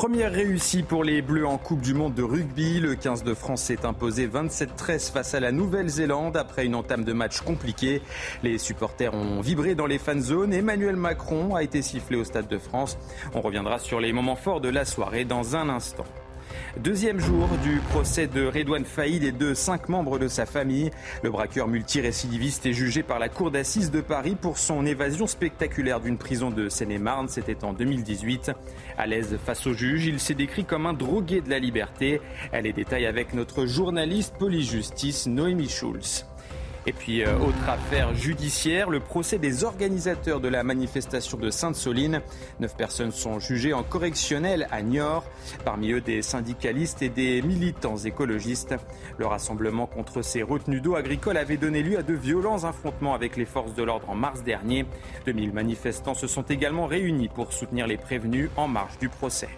Première réussie pour les Bleus en Coupe du Monde de rugby. Le 15 de France s'est imposé 27-13 face à la Nouvelle-Zélande après une entame de match compliquée. Les supporters ont vibré dans les fan zones. Emmanuel Macron a été sifflé au Stade de France. On reviendra sur les moments forts de la soirée dans un instant. Deuxième jour du procès de Redouane Faïd et de cinq membres de sa famille. Le braqueur multirécidiviste est jugé par la Cour d'assises de Paris pour son évasion spectaculaire d'une prison de Seine-et-Marne. C'était en 2018. À l'aise face au juge, il s'est décrit comme un drogué de la liberté. Elle est détaille avec notre journaliste police-justice Noémie Schulz. Et puis, euh, autre affaire judiciaire, le procès des organisateurs de la manifestation de Sainte-Soline. Neuf personnes sont jugées en correctionnel à Niort, parmi eux des syndicalistes et des militants écologistes. Le rassemblement contre ces retenues d'eau agricoles avait donné lieu à de violents affrontements avec les forces de l'ordre en mars dernier. 2000 manifestants se sont également réunis pour soutenir les prévenus en marge du procès.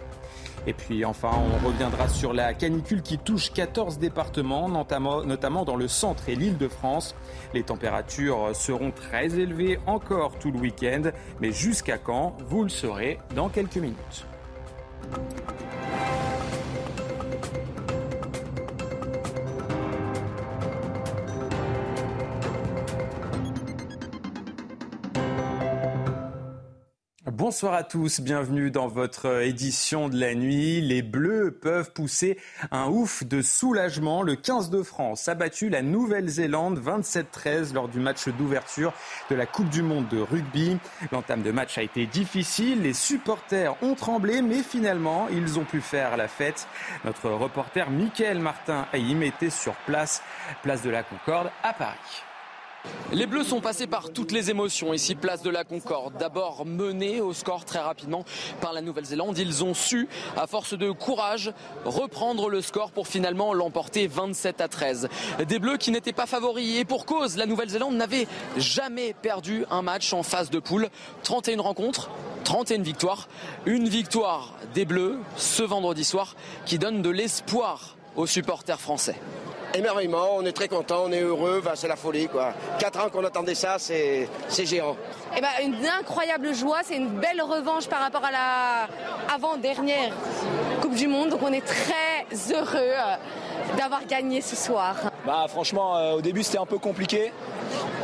Et puis enfin, on reviendra sur la canicule qui touche 14 départements, notamment dans le centre et l'île de France. Les températures seront très élevées encore tout le week-end, mais jusqu'à quand Vous le saurez dans quelques minutes. Bonsoir à tous, bienvenue dans votre édition de la nuit. Les Bleus peuvent pousser un ouf de soulagement. Le 15 de France a battu la Nouvelle-Zélande 27-13 lors du match d'ouverture de la Coupe du Monde de rugby. L'entame de match a été difficile, les supporters ont tremblé, mais finalement ils ont pu faire la fête. Notre reporter Michael Martin Haïm était sur place, place de la Concorde à Paris. Les Bleus sont passés par toutes les émotions ici, place de la Concorde. D'abord menés au score très rapidement par la Nouvelle-Zélande, ils ont su, à force de courage, reprendre le score pour finalement l'emporter 27 à 13. Des Bleus qui n'étaient pas favoris et pour cause, la Nouvelle-Zélande n'avait jamais perdu un match en phase de poule. 31 rencontres, 31 victoires. Une victoire des Bleus ce vendredi soir qui donne de l'espoir aux supporters français émerveillement, on est très content, on est heureux, c'est la folie quoi. Quatre ans qu'on attendait ça, c'est géant. Eh ben, une incroyable joie, c'est une belle revanche par rapport à la avant-dernière Coupe du Monde, donc on est très heureux euh, d'avoir gagné ce soir. Bah franchement, euh, au début c'était un peu compliqué.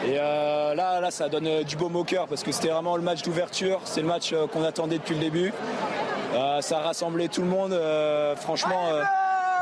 Et euh, là, là, ça donne du beau au cœur parce que c'était vraiment le match d'ouverture. C'est le match qu'on attendait depuis le début. ça a rassemblé tout le monde. franchement,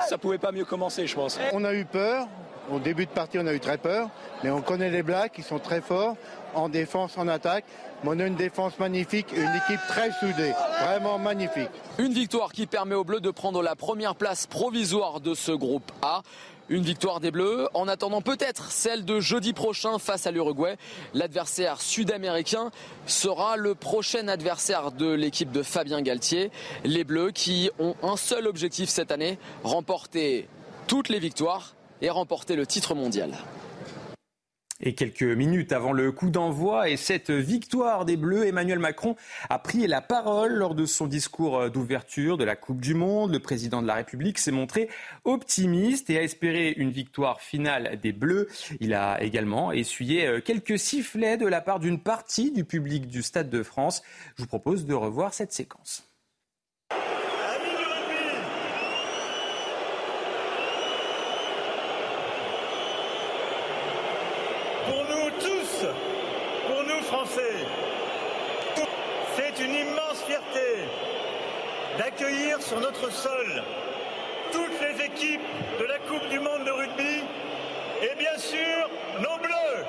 ça pouvait pas mieux commencer, je pense. On a eu peur. Au début de partie, on a eu très peur. Mais on connaît les Blacks, ils sont très forts en défense, en attaque. Mais on a une défense magnifique, une équipe très soudée, vraiment magnifique. Une victoire qui permet aux Bleus de prendre la première place provisoire de ce groupe A. Une victoire des Bleus en attendant peut-être celle de jeudi prochain face à l'Uruguay. L'adversaire sud-américain sera le prochain adversaire de l'équipe de Fabien Galtier. Les Bleus qui ont un seul objectif cette année, remporter toutes les victoires et remporter le titre mondial. Et quelques minutes avant le coup d'envoi et cette victoire des Bleus, Emmanuel Macron a pris la parole lors de son discours d'ouverture de la Coupe du Monde. Le président de la République s'est montré optimiste et a espéré une victoire finale des Bleus. Il a également essuyé quelques sifflets de la part d'une partie du public du Stade de France. Je vous propose de revoir cette séquence. C'est une immense d'accueillir sur notre sol toutes les équipes de la Coupe du Monde de rugby et bien sûr nos bleus.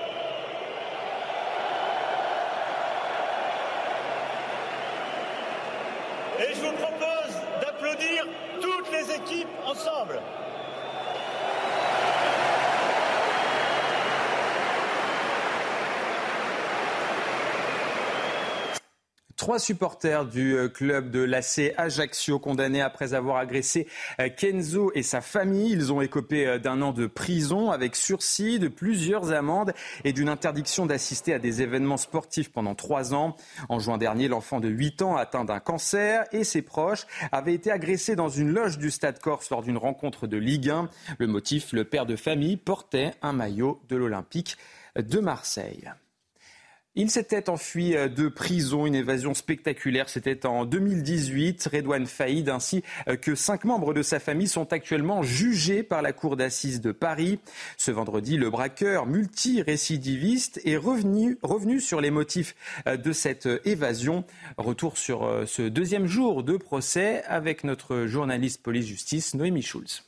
Et je vous propose d'applaudir toutes les équipes ensemble. Trois supporters du euh, club de l'AC Ajaccio condamnés après avoir agressé euh, Kenzo et sa famille. Ils ont écopé euh, d'un an de prison avec sursis, de plusieurs amendes et d'une interdiction d'assister à des événements sportifs pendant trois ans. En juin dernier, l'enfant de 8 ans atteint d'un cancer et ses proches avaient été agressés dans une loge du Stade Corse lors d'une rencontre de Ligue 1. Le motif, le père de famille portait un maillot de l'Olympique de Marseille. Il s'était enfui euh, de prison, une évasion spectaculaire. C'était en 2018. Redouane Faïd ainsi euh, que cinq membres de sa famille sont actuellement jugés par la cour d'assises de Paris. Ce vendredi, le braqueur multirécidiviste est revenu, revenu sur les motifs euh, de cette évasion. Retour sur ce deuxième jour de procès avec notre journaliste police-justice Noémie Schulz.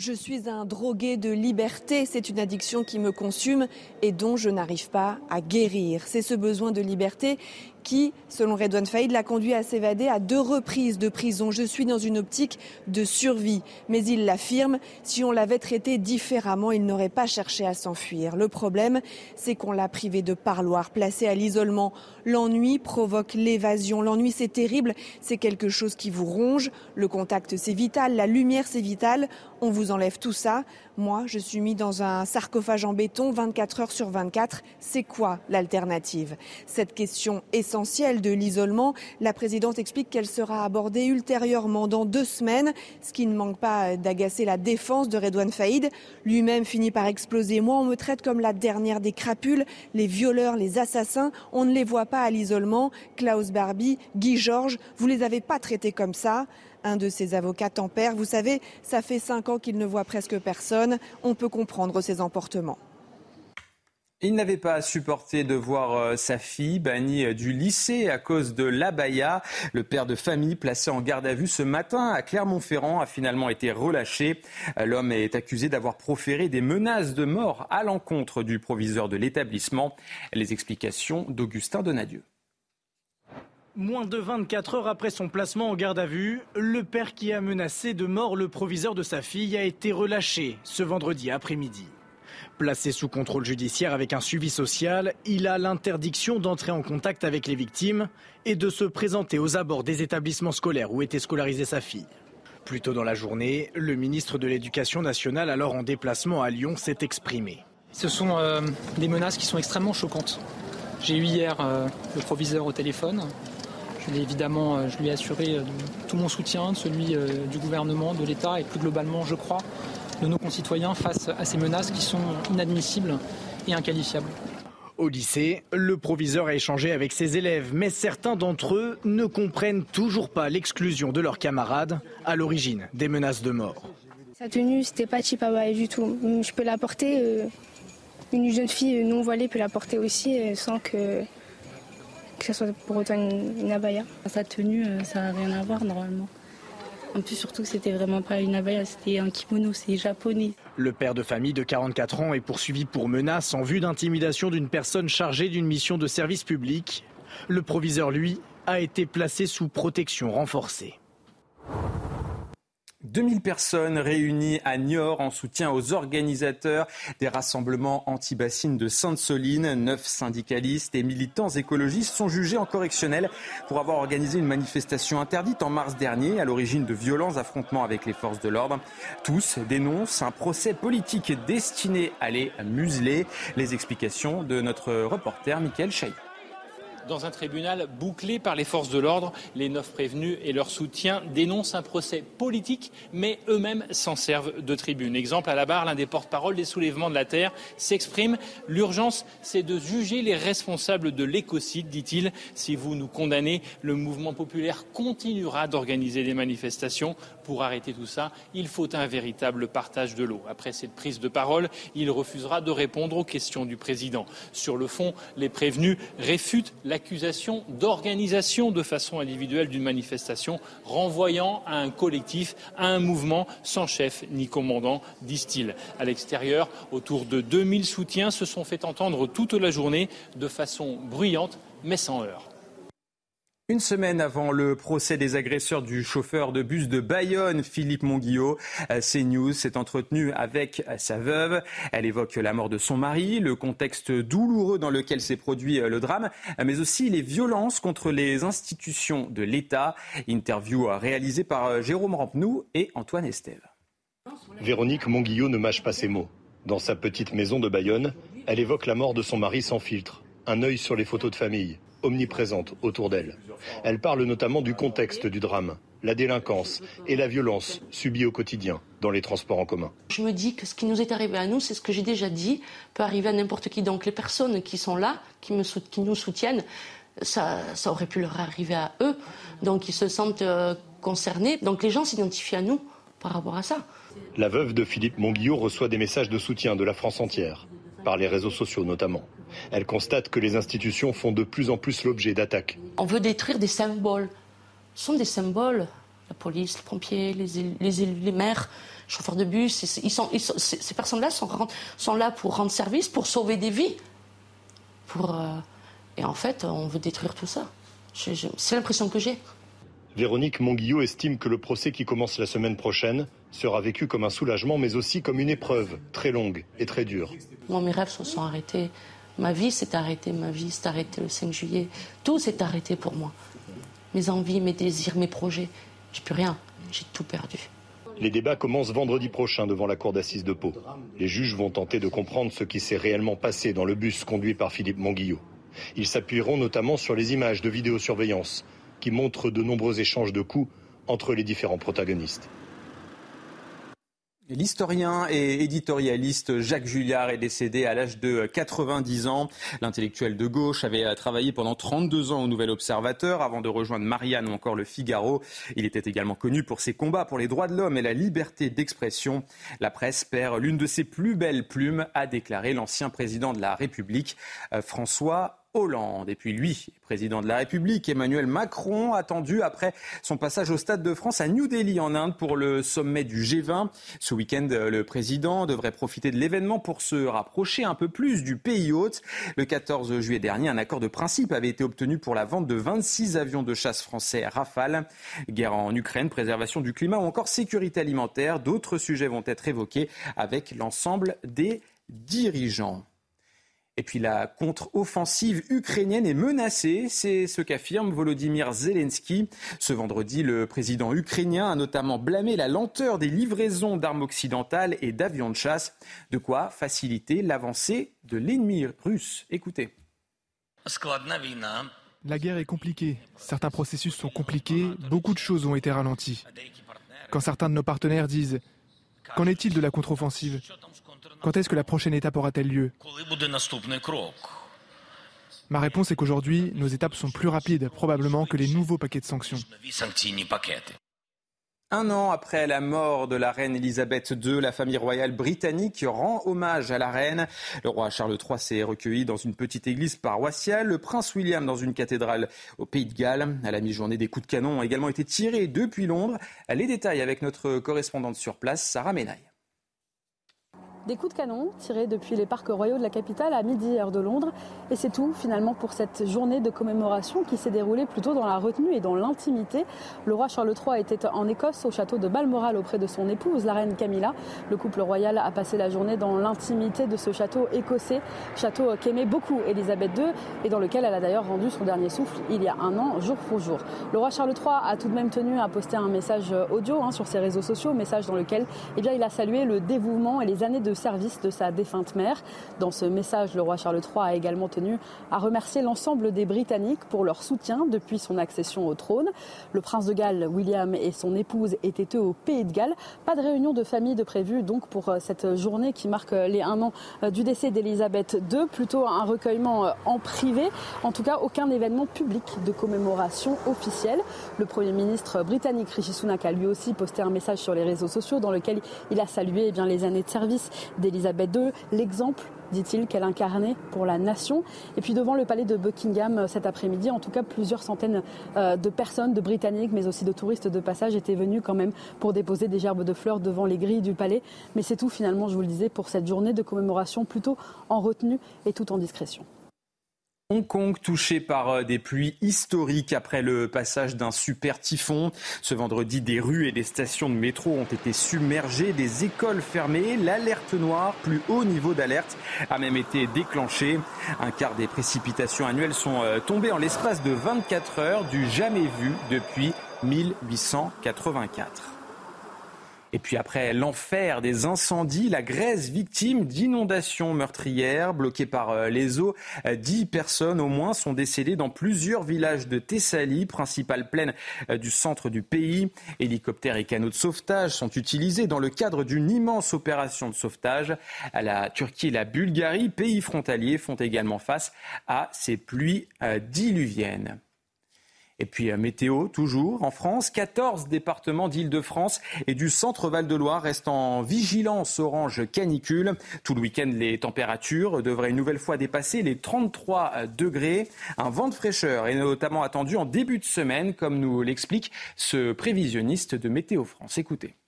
Je suis un drogué de liberté, c'est une addiction qui me consume et dont je n'arrive pas à guérir. C'est ce besoin de liberté qui, selon Redouane Faïd, l'a conduit à s'évader à deux reprises de prison. Je suis dans une optique de survie. Mais il l'affirme, si on l'avait traité différemment, il n'aurait pas cherché à s'enfuir. Le problème, c'est qu'on l'a privé de parloir, placé à l'isolement. L'ennui provoque l'évasion. L'ennui, c'est terrible, c'est quelque chose qui vous ronge. Le contact, c'est vital. La lumière, c'est vital. On vous enlève tout ça. Moi, je suis mis dans un sarcophage en béton 24 heures sur 24. C'est quoi l'alternative? Cette question essentielle de l'isolement, la présidente explique qu'elle sera abordée ultérieurement dans deux semaines, ce qui ne manque pas d'agacer la défense de Redouane Faïd. Lui-même finit par exploser. Moi, on me traite comme la dernière des crapules, les violeurs, les assassins. On ne les voit pas à l'isolement. Klaus Barbie, Guy Georges, vous les avez pas traités comme ça? Un de ses avocats tempère. Vous savez, ça fait cinq ans qu'il ne voit presque personne. On peut comprendre ses emportements. Il n'avait pas supporté de voir euh, sa fille bannie euh, du lycée à cause de l'abaya. Le père de famille placé en garde à vue ce matin à Clermont-Ferrand a finalement été relâché. Euh, l'homme est accusé d'avoir proféré des menaces de mort à l'encontre du proviseur de l'établissement. Les explications d'Augustin Donadieu. Moins de 24 heures après son placement en garde à vue, le père qui a menacé de mort le proviseur de sa fille a été relâché ce vendredi après-midi. Placé sous contrôle judiciaire avec un suivi social, il a l'interdiction d'entrer en contact avec les victimes et de se présenter aux abords des établissements scolaires où était scolarisée sa fille. Plus tôt dans la journée, le ministre de l'Éducation nationale, alors en déplacement à Lyon, s'est exprimé. Ce sont euh, des menaces qui sont extrêmement choquantes. J'ai eu hier euh, le proviseur au téléphone évidemment, euh, je lui ai assuré euh, tout mon soutien, celui euh, du gouvernement, de l'État et plus globalement, je crois, de nos concitoyens face à ces menaces qui sont inadmissibles et inqualifiables. Au lycée, le proviseur a échangé avec ses élèves, mais certains d'entre eux ne comprennent toujours pas l'exclusion de leurs camarades à l'origine des menaces de mort. Sa tenue, c'était pas Chipawa du tout. Je peux la porter, une jeune fille non voilée peut la porter aussi sans que que ce soit pour autant une, abaya. Sa tenue, euh, ça n'a rien à voir normalement. En plus, surtout que c'était vraiment pas une abaya, c'était un kimono, c'est japonais. Le père de famille de 44 ans est poursuivi pour menace en vue d'intimidation d'une personne chargée d'une mission de service public. Le proviseur, lui, a été placé sous protection renforcée. 2000 personnes réunies à Niort en soutien aux organisateurs des rassemblements anti-bassines de Sainte-Soline. Neuf syndicalistes et militants écologistes sont jugés en correctionnel pour avoir organisé une manifestation interdite en mars dernier à l'origine de violents affrontements avec les forces de l'ordre. Tous dénoncent un procès politique destiné à les museler. Les explications de notre reporter Michael Chaillot dans un tribunal bouclé par les forces de l'ordre. Les neuf prévenus et leur soutien dénoncent un procès politique, mais eux-mêmes s'en servent de tribune. Exemple, à la barre, l'un des porte-parole des soulèvements de la Terre s'exprime. L'urgence, c'est de juger les responsables de l'écocide, dit-il. Si vous nous condamnez, le mouvement populaire continuera d'organiser des manifestations. Pour arrêter tout ça, il faut un véritable partage de l'eau. Après cette prise de parole, il refusera de répondre aux questions du président. Sur le fond, les prévenus réfutent l'accusation d'organisation de façon individuelle d'une manifestation, renvoyant à un collectif, à un mouvement sans chef ni commandant, disent-ils. À l'extérieur, autour de 2000 soutiens se sont fait entendre toute la journée de façon bruyante mais sans heurts. Une semaine avant le procès des agresseurs du chauffeur de bus de Bayonne, Philippe Monguillot, euh, CNews s'est entretenu avec euh, sa veuve. Elle évoque la mort de son mari, le contexte douloureux dans lequel s'est produit euh, le drame, mais aussi les violences contre les institutions de l'État. Interview réalisée par Jérôme Rampenou et Antoine Estève. Véronique Monguillot ne mâche pas ses mots. Dans sa petite maison de Bayonne, elle évoque la mort de son mari sans filtre, un œil sur les photos de famille omniprésente autour d'elle. Elle parle notamment du contexte du drame. la délinquance et la violence subie au quotidien dans les transports en commun. Je me dis que ce qui nous est arrivé à nous, c'est ce que j'ai déjà dit, peut arriver à n'importe qui. Donc les personnes qui sont là, qui, me, qui nous soutiennent, ça, ça, aurait pu leur arriver à eux. Donc ils se sentent euh, concernés. Donc les gens s'identifient à nous par rapport à ça. La veuve de Philippe Monguillot reçoit des messages de soutien de la France entière, par les réseaux sociaux notamment. Elle constate que les institutions font de plus en plus l'objet d'attaques. On veut détruire des symboles. Ce sont des symboles. La police, les pompiers, les, les, les maires, les chauffeurs de bus. Ils sont, ils sont, ces personnes-là sont, sont, là pour rendre service, pour sauver des vies. Pour, euh, et en fait, on veut détruire tout ça. C'est l'impression que j'ai. Véronique Monguillot estime que le procès qui commence la semaine prochaine sera vécu comme un soulagement, mais aussi comme une épreuve très longue et très dure. Moi, mes rêves se sont arrêtés. Ma vie s'est arrêtée, ma vie s'est arrêtée le 5 juillet. Tout s'est arrêté pour moi. Mes envies, mes désirs, mes projets. J'ai plus rien. J'ai tout perdu. Les débats commencent vendredi prochain devant la cour d'assises de Pau. Les juges vont tenter de comprendre ce qui s'est réellement passé dans le bus conduit par Philippe Monguillot. Ils s'appuieront notamment sur les images de vidéosurveillance qui montrent de nombreux échanges de coups entre les différents protagonistes. L'historien et éditorialiste Jacques Julliard est décédé à l'âge de 90 ans. L'intellectuel de gauche avait travaillé pendant 32 ans au Nouvel Observateur avant de rejoindre Marianne ou encore le Figaro. Il était également connu pour ses combats pour les droits de l'homme et la liberté d'expression. La presse perd l'une de ses plus belles plumes, a déclaré l'ancien président de la République, euh, François Hollande. Et puis lui, président de la République, Emmanuel Macron, attendu après son passage au Stade de France à New Delhi en Inde pour le sommet du G20. Ce week-end, le président devrait profiter de l'événement pour se rapprocher un peu plus du pays hôte. Le 14 juillet dernier, un accord de principe avait été obtenu pour la vente de 26 avions de chasse français Rafale. Guerre en Ukraine, préservation du climat ou encore sécurité alimentaire. D'autres sujets vont être évoqués avec l'ensemble des dirigeants. Et puis la contre-offensive ukrainienne est menacée, c'est ce qu'affirme Volodymyr Zelensky. Ce vendredi, le président ukrainien a notamment blâmé la lenteur des livraisons d'armes occidentales et d'avions de chasse, de quoi faciliter l'avancée de l'ennemi russe. Écoutez. La guerre est compliquée, certains processus sont compliqués, beaucoup de choses ont été ralenties. Quand certains de nos partenaires disent Qu'en est-il de la contre-offensive? Quand est-ce que la prochaine étape aura-t-elle lieu Ma réponse est qu'aujourd'hui, nos étapes sont plus rapides, probablement, que les nouveaux paquets de sanctions. Un an après la mort de la reine Elisabeth II, la famille royale britannique rend hommage à la reine. Le roi Charles III s'est recueilli dans une petite église paroissiale, le prince William dans une cathédrale au Pays de Galles. À la mi-journée, des coups de canon ont également été tirés depuis Londres. Les détails avec notre correspondante sur place, Sarah Menaille. Des coups de canon tirés depuis les parcs royaux de la capitale à midi heure de Londres. Et c'est tout finalement pour cette journée de commémoration qui s'est déroulée plutôt dans la retenue et dans l'intimité. Le roi Charles III était en Écosse au château de Balmoral auprès de son épouse, la reine Camilla. Le couple royal a passé la journée dans l'intimité de ce château écossais, château qu'aimait beaucoup Elisabeth II et dans lequel elle a d'ailleurs rendu son dernier souffle il y a un an, jour pour jour. Le roi Charles III a tout de même tenu à poster un message audio hein, sur ses réseaux sociaux, message dans lequel eh bien, il a salué le dévouement et les années de service de sa défunte mère. Dans ce message, le roi Charles III a également tenu à remercier l'ensemble des Britanniques pour leur soutien depuis son accession au trône. Le prince de Galles, William, et son épouse étaient eux au Pays de Galles. Pas de réunion de famille de prévu donc pour euh, cette journée qui marque euh, les un an euh, du décès d'Elisabeth II. Plutôt un recueillement en privé. En tout cas, aucun événement public de commémoration officielle. Le Premier ministre britannique Rishi Sunak a lui aussi posté un message sur les réseaux sociaux dans lequel il a salué eh les années de service d'Elisabeth II, l'exemple dit-il, qu'elle incarnait pour la nation. Et puis devant le palais de Buckingham euh, cet après-midi, en tout cas plusieurs centaines euh, de personnes, de Britanniques, mais aussi de touristes de passage étaient venus quand même pour déposer des gerbes de fleurs devant les grilles du palais. Mais c'est tout finalement, je vous le disais, pour cette journée de commémoration plutôt en retenue et tout en discrétion. Hong Kong touché par euh, des pluies historiques après le passage d'un super typhon. Ce vendredi, des rues et des stations de métro ont été submergées, des écoles fermées. L'alerte noire, plus haut niveau d'alerte, a même été déclenchée. Un quart des précipitations annuelles sont euh, tombées en l'espace de 24 heures, du jamais vu depuis 1884. Et puis après l'enfer des incendies, la Grèce victime d'inondations meurtrières bloquées par euh, les eaux. Euh, dix personnes au moins sont décédées dans plusieurs villages de Thessalie, principale plaine euh, du centre du pays. Hélicoptères et canaux de sauvetage sont utilisés dans le cadre d'une immense opération de sauvetage. La Turquie et la Bulgarie, pays frontaliers, font également face à ces pluies diluviennes. Et puis euh, météo, toujours en France, 14 départements d'Île-de-France et du centre Val-de-Loire restent en vigilance orange canicule. Tout le week-end, les températures devraient une nouvelle fois dépasser les 33 euh, degrés. Un vent de fraîcheur est notamment attendu en début de semaine, comme nous l'explique ce prévisionniste de Météo France. Écoutez.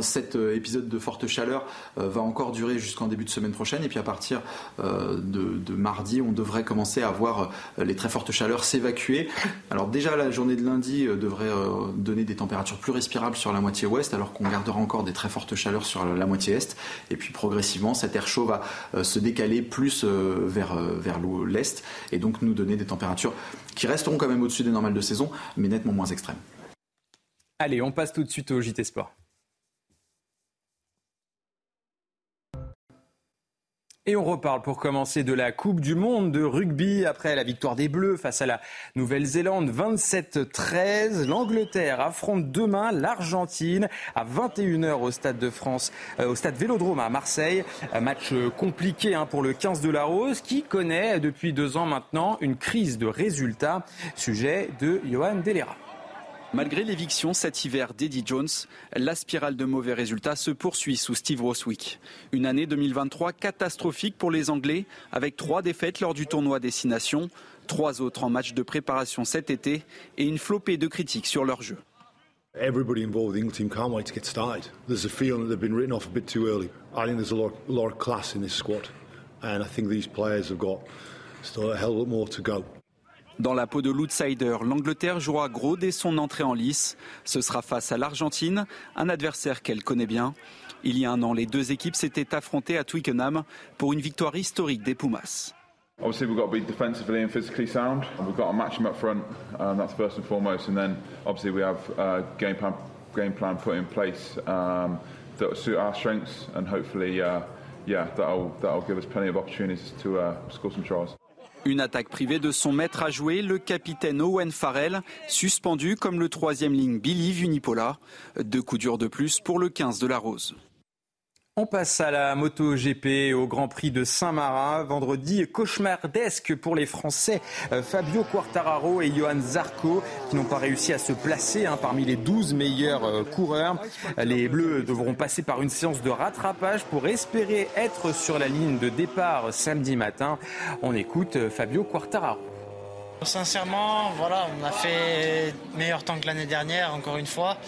Cet euh, épisode de forte chaleur euh, va encore durer jusqu'en début de semaine prochaine et puis à partir euh, de, mardi, on devrait commencer à voir les très fortes chaleurs s'évacuer. Alors déjà la journée de lundi devrait donner des températures plus respirables sur la moitié ouest alors qu'on gardera encore des très fortes chaleurs sur la moitié est et puis progressivement cet air chaud va se décaler plus vers, vers l'est et donc nous donner des températures qui resteront quand même au-dessus des normales de saison mais nettement moins extrêmes. Allez, on passe tout de suite au JT Sport. Et on reparle pour commencer de la Coupe du Monde de rugby après la victoire des Bleus face à la Nouvelle-Zélande 27-13. L'Angleterre affronte demain l'Argentine à 21h au Stade de France, euh, au Stade Vélodrome à Marseille. Un match compliqué hein, pour le 15 de la Rose qui connaît depuis deux ans maintenant une crise de résultats. Sujet de Johan Delera. Malgré l'éviction cet hiver d'Eddie Jones, la spirale de mauvais résultats se poursuit sous Steve Roswick. Une année 2023 catastrophique pour les Anglais, avec trois défaites lors du tournoi Destination, trois autres en match de préparation cet été et une flopée de critiques sur leur jeu. Everybody involved in the team can't wait to get started. There's a feeling that they've been written off a bit too early. I think there's a lot, a lot of class in this squad, and I think these players have got still a hell of a lot more to go. Dans la peau de l'outsider, l'Angleterre jouera gros dès son entrée en lice. Ce sera face à l'Argentine, un adversaire qu'elle connaît bien. Il y a un an, les deux équipes s'étaient affrontées à Twickenham pour une victoire historique des Pumas. Obviously, we've got to be defensively and physically sound. We've got to match them up front. Um, that's first and foremost. And then, obviously, we have a game plan, game plan put in place um, that will suit our strengths, and hopefully, uh, yeah, that'll that'll give us plenty of opportunities to uh, score some tries. Une attaque privée de son maître à jouer, le capitaine Owen Farrell, suspendu comme le troisième ligne Billy Vunipola. Deux coups durs de plus pour le 15 de la Rose. On passe à la moto GP au Grand Prix de Saint-Marin. Vendredi, cauchemardesque pour les Français euh, Fabio Quartararo et Johan Zarco qui n'ont pas réussi à se placer hein, parmi les 12 meilleurs euh, coureurs. Les Bleus devront passer par une séance de rattrapage pour espérer être sur la ligne de départ samedi matin. On écoute euh, Fabio Quartararo. Sincèrement, voilà, on a fait meilleur temps que l'année dernière, encore une fois.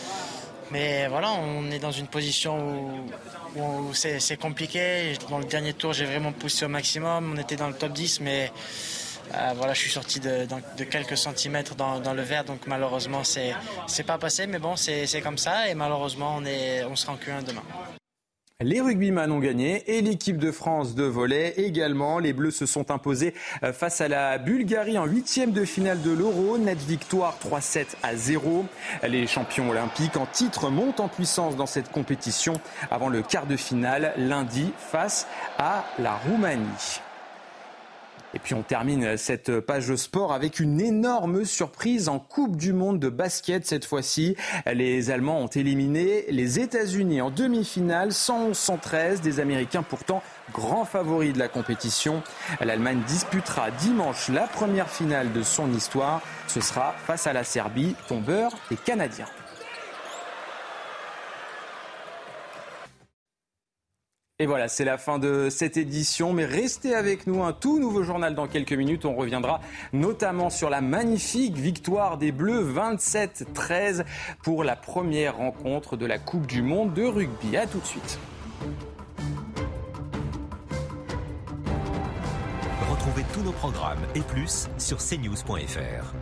Mais voilà, on est dans une position où, c'est compliqué. Dans le dernier tour, j'ai vraiment poussé au maximum. On était dans le top 10, mais euh, voilà, je suis sorti de, quelques centimètres dans, le vert, donc malheureusement, c'est pas passé. Mais bon, c'est comme ça, et malheureusement, on, est, on sera en Q1 demain. Les rugbyman ont gagné et l'équipe de France de volet également. Les Bleus se sont imposés euh, face à la Bulgarie en huitième de finale de l'Euro. Net victoire 3-7 à 0. Les champions olympiques en titre montent en puissance dans cette compétition avant le quart de finale lundi face à la Roumanie. Et puis on termine cette page de sport avec une énorme surprise en Coupe du Monde de basket cette fois-ci. Les Allemands ont éliminé les États-Unis en demi-finale 111-113 des Américains pourtant grands favoris de la compétition. L'Allemagne disputera dimanche la première finale de son histoire. Ce sera face à la Serbie, tombeur des Canadiens. Et voilà, c'est la fin de cette édition. Mais restez avec nous, un tout nouveau journal dans quelques minutes. On reviendra notamment sur la magnifique victoire des Bleus 27-13 pour la première rencontre de la Coupe du Monde de rugby. A tout de suite. Retrouvez tous nos programmes et plus sur cnews.fr.